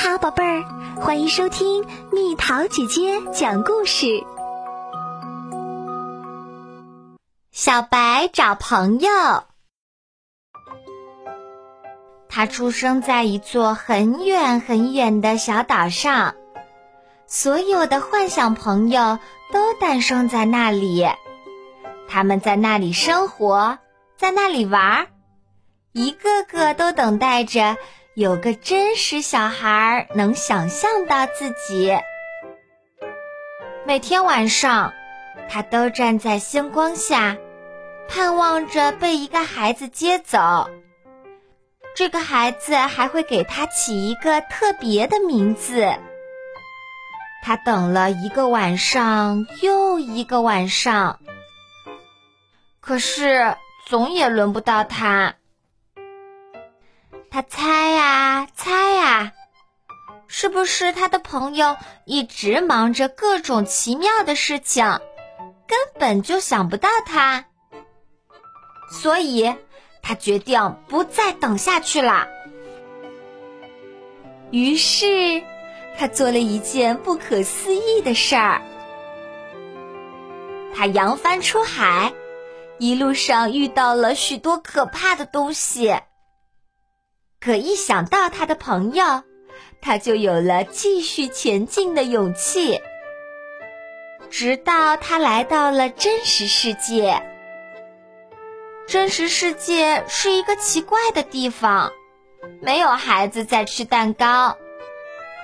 好，宝贝儿，欢迎收听蜜桃姐姐讲故事。小白找朋友。他出生在一座很远很远的小岛上，所有的幻想朋友都诞生在那里。他们在那里生活，在那里玩，一个个都等待着。有个真实小孩能想象到自己，每天晚上，他都站在星光下，盼望着被一个孩子接走。这个孩子还会给他起一个特别的名字。他等了一个晚上又一个晚上，可是总也轮不到他。他猜呀猜呀，是不是他的朋友一直忙着各种奇妙的事情，根本就想不到他？所以，他决定不再等下去了。于是，他做了一件不可思议的事儿。他扬帆出海，一路上遇到了许多可怕的东西。可一想到他的朋友，他就有了继续前进的勇气。直到他来到了真实世界。真实世界是一个奇怪的地方，没有孩子在吃蛋糕，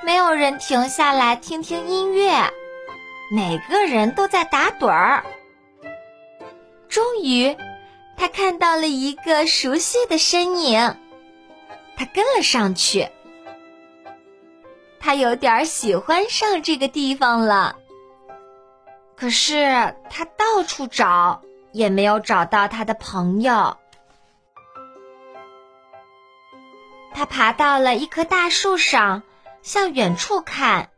没有人停下来听听音乐，每个人都在打盹儿。终于，他看到了一个熟悉的身影。他跟了上去，他有点喜欢上这个地方了。可是他到处找，也没有找到他的朋友。他爬到了一棵大树上，向远处看，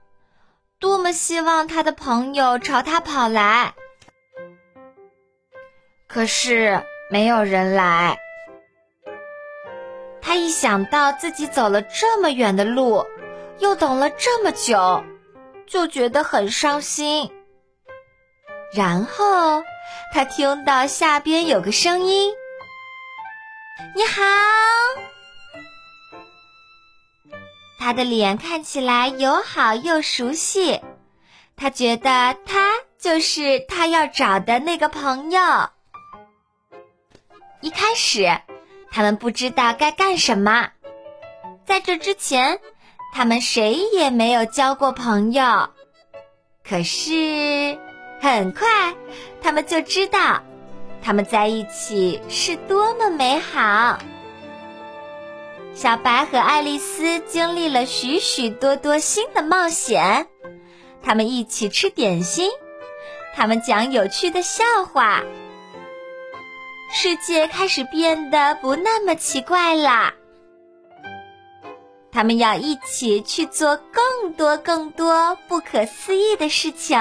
多么希望他的朋友朝他跑来。可是没有人来。他一想到自己走了这么远的路，又等了这么久，就觉得很伤心。然后他听到下边有个声音：“你好。”他的脸看起来友好又熟悉，他觉得他就是他要找的那个朋友。一开始。他们不知道该干什么，在这之前，他们谁也没有交过朋友。可是，很快，他们就知道，他们在一起是多么美好。小白和爱丽丝经历了许许多多新的冒险，他们一起吃点心，他们讲有趣的笑话。世界开始变得不那么奇怪啦。他们要一起去做更多更多不可思议的事情。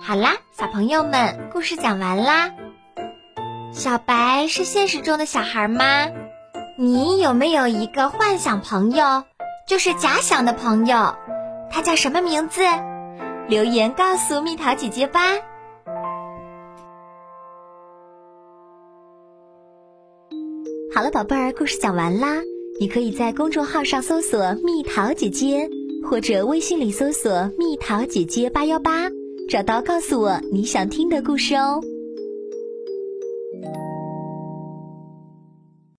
好啦，小朋友们，故事讲完啦。小白是现实中的小孩吗？你有没有一个幻想朋友，就是假想的朋友？他叫什么名字？留言告诉蜜桃姐姐吧。好了，宝贝儿，故事讲完啦。你可以在公众号上搜索“蜜桃姐姐”，或者微信里搜索“蜜桃姐姐八幺八”，找到告诉我你想听的故事哦。